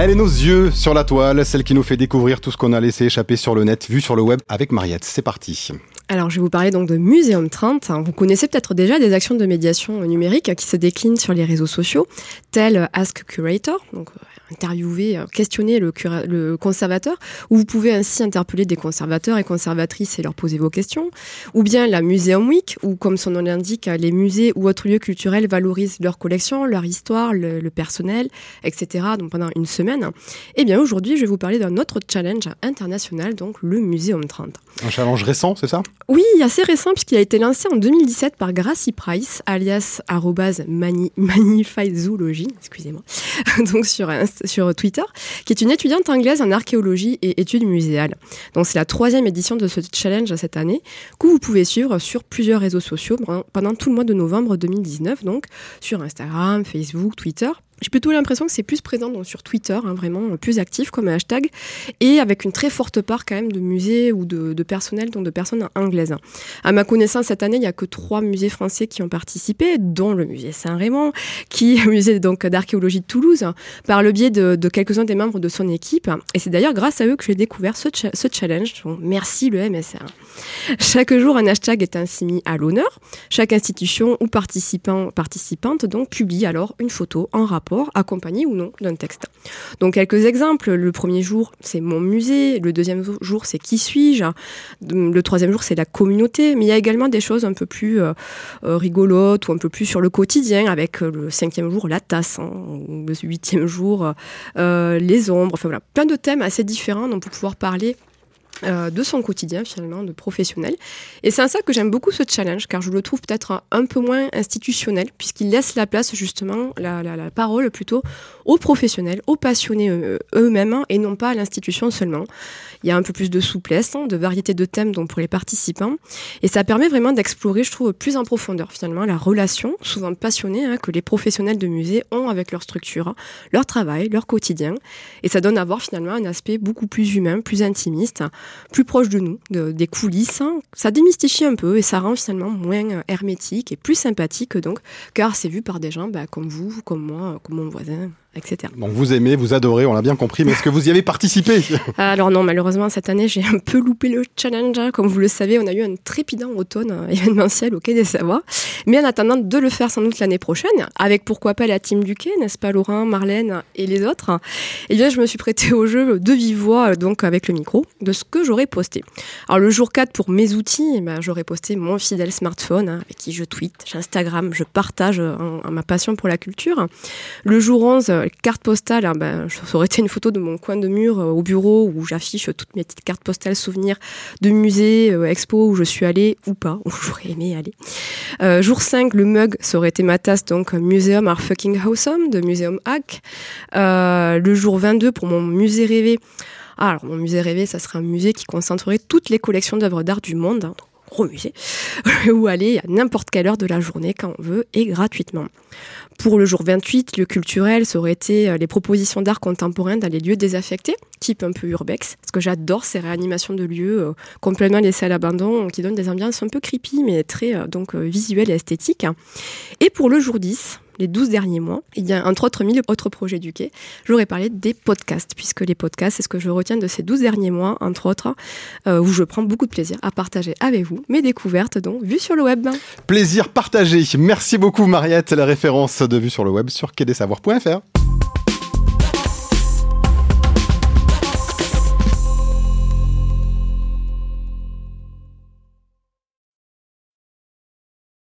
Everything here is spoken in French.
Elle est nos yeux sur la toile, celle qui nous fait découvrir tout ce qu'on a laissé échapper sur le net, vu sur le web avec Mariette. C'est parti. Alors, je vais vous parler donc de Muséum 30. Vous connaissez peut-être déjà des actions de médiation numérique qui se déclinent sur les réseaux sociaux, telles Ask Curator, donc euh, interviewer, euh, questionner le, le, conservateur, où vous pouvez ainsi interpeller des conservateurs et conservatrices et leur poser vos questions, ou bien la Museum Week, où, comme son nom l'indique, les musées ou autres lieux culturels valorisent leur collection, leur histoire, le, le personnel, etc. Donc pendant une semaine. Et eh bien aujourd'hui, je vais vous parler d'un autre challenge international, donc le Muséum 30. Un challenge récent, c'est ça? Oui, assez récent puisqu'il a été lancé en 2017 par Gracie Price, alias mani, Zoology, excusez-moi, donc sur, sur Twitter, qui est une étudiante anglaise en archéologie et études muséales. Donc c'est la troisième édition de ce challenge cette année, que vous pouvez suivre sur plusieurs réseaux sociaux pendant tout le mois de novembre 2019, donc sur Instagram, Facebook, Twitter, j'ai plutôt l'impression que c'est plus présent sur Twitter, hein, vraiment plus actif comme hashtag, et avec une très forte part quand même de musées ou de, de personnel, donc de personnes anglaises. À ma connaissance, cette année, il n'y a que trois musées français qui ont participé, dont le musée Saint-Raymond, qui est un musée d'archéologie de Toulouse, par le biais de, quelques-uns des membres de son équipe. Et c'est d'ailleurs grâce à eux que j'ai découvert ce, ce challenge. Donc, merci le MSR. Chaque jour, un hashtag est ainsi mis à l'honneur. Chaque institution ou participant, participante donc publie alors une photo en rapport accompagné ou non d'un texte. Donc quelques exemples. Le premier jour, c'est mon musée. Le deuxième jour, c'est qui suis-je? Le troisième jour, c'est la communauté. Mais il y a également des choses un peu plus euh, euh, rigolotes ou un peu plus sur le quotidien, avec euh, le cinquième jour, la tasse. Hein, le huitième jour, les ombres. Enfin voilà, plein de thèmes assez différents dont pour pouvoir parler euh, de son quotidien finalement, de professionnel. Et c'est en ça que j'aime beaucoup ce challenge, car je le trouve peut-être un, peu moins institutionnel, puisqu'il laisse la place justement, la, la, parole plutôt, aux professionnels, aux passionnés eux-mêmes, hein, et non pas à l'institution seulement. Il y a un peu plus de souplesse, hein, de variété de thèmes donc pour les participants, et ça permet vraiment d'explorer, je trouve, plus en profondeur finalement la relation, souvent passionnée, hein, que les professionnels de musée ont avec leur structure, leur travail, leur quotidien, et ça donne à voir finalement un aspect beaucoup plus humain, plus intimiste, plus proche de nous, des coulisses. Hein. Ça démystifie un peu et ça rend finalement moins hermétique et plus sympathique donc, car c'est vu par des gens bah, comme vous, comme moi, comme mon voisin, etc. Donc vous aimez, vous adorez, on l'a bien compris, mais est-ce que vous y avez participé Alors non, malheureusement cette année j'ai un peu loupé le challenge. Hein. Comme vous le savez, on a eu un trépidant automne euh, événementiel au Quai des Savoies. Mais en attendant de le faire sans doute l'année prochaine, avec pourquoi pas la team du Quai, n'est-ce pas Laurent, Marlène et les autres, eh bien je me suis prêtée au jeu de vive voix, donc avec le micro, de ce que j'aurais posté. Alors le jour 4 pour mes outils, eh ben, j'aurais posté mon fidèle smartphone hein, avec qui je tweet, j'Instagram, je partage euh, ma passion pour la culture. Le jour 11, carte postale, hein, ben, ça aurait été une photo de mon coin de mur euh, au bureau où j'affiche toutes mes petites cartes postales souvenirs de musées, euh, expos où je suis allée ou pas, où j'aurais aimé aller. Euh, jour 5, le mug, ça aurait été ma tasse, donc Museum are fucking awesome de Museum Hack. le jour 22, pour mon musée rêvé, ah, alors mon musée rêvé, ça serait un musée qui concentrerait toutes les collections d'œuvres d'art du monde, hein, gros musée, où aller à n'importe quelle heure de la journée quand on veut et gratuitement. Pour le jour 28, le culturel, ça aurait été euh, les propositions d'art contemporain dans les lieux désaffectés, type un peu urbex, parce que j'adore ces réanimations de lieux euh, complètement laissés à l'abandon, qui donnent des ambiances un peu creepy, mais très euh, donc visuelles et esthétiques. Et pour le jour 10, les 12 derniers mois, il y a entre autres mille autres projets du quai, j'aurais parlé des podcasts, puisque les podcasts, c'est ce que je retiens de ces 12 derniers mois, entre autres, euh, où je prends beaucoup de plaisir à partager avec vous mes découvertes, donc vues sur le web. Plaisir partagé. Merci beaucoup Mariette, la référence de Vue sur le web sur quai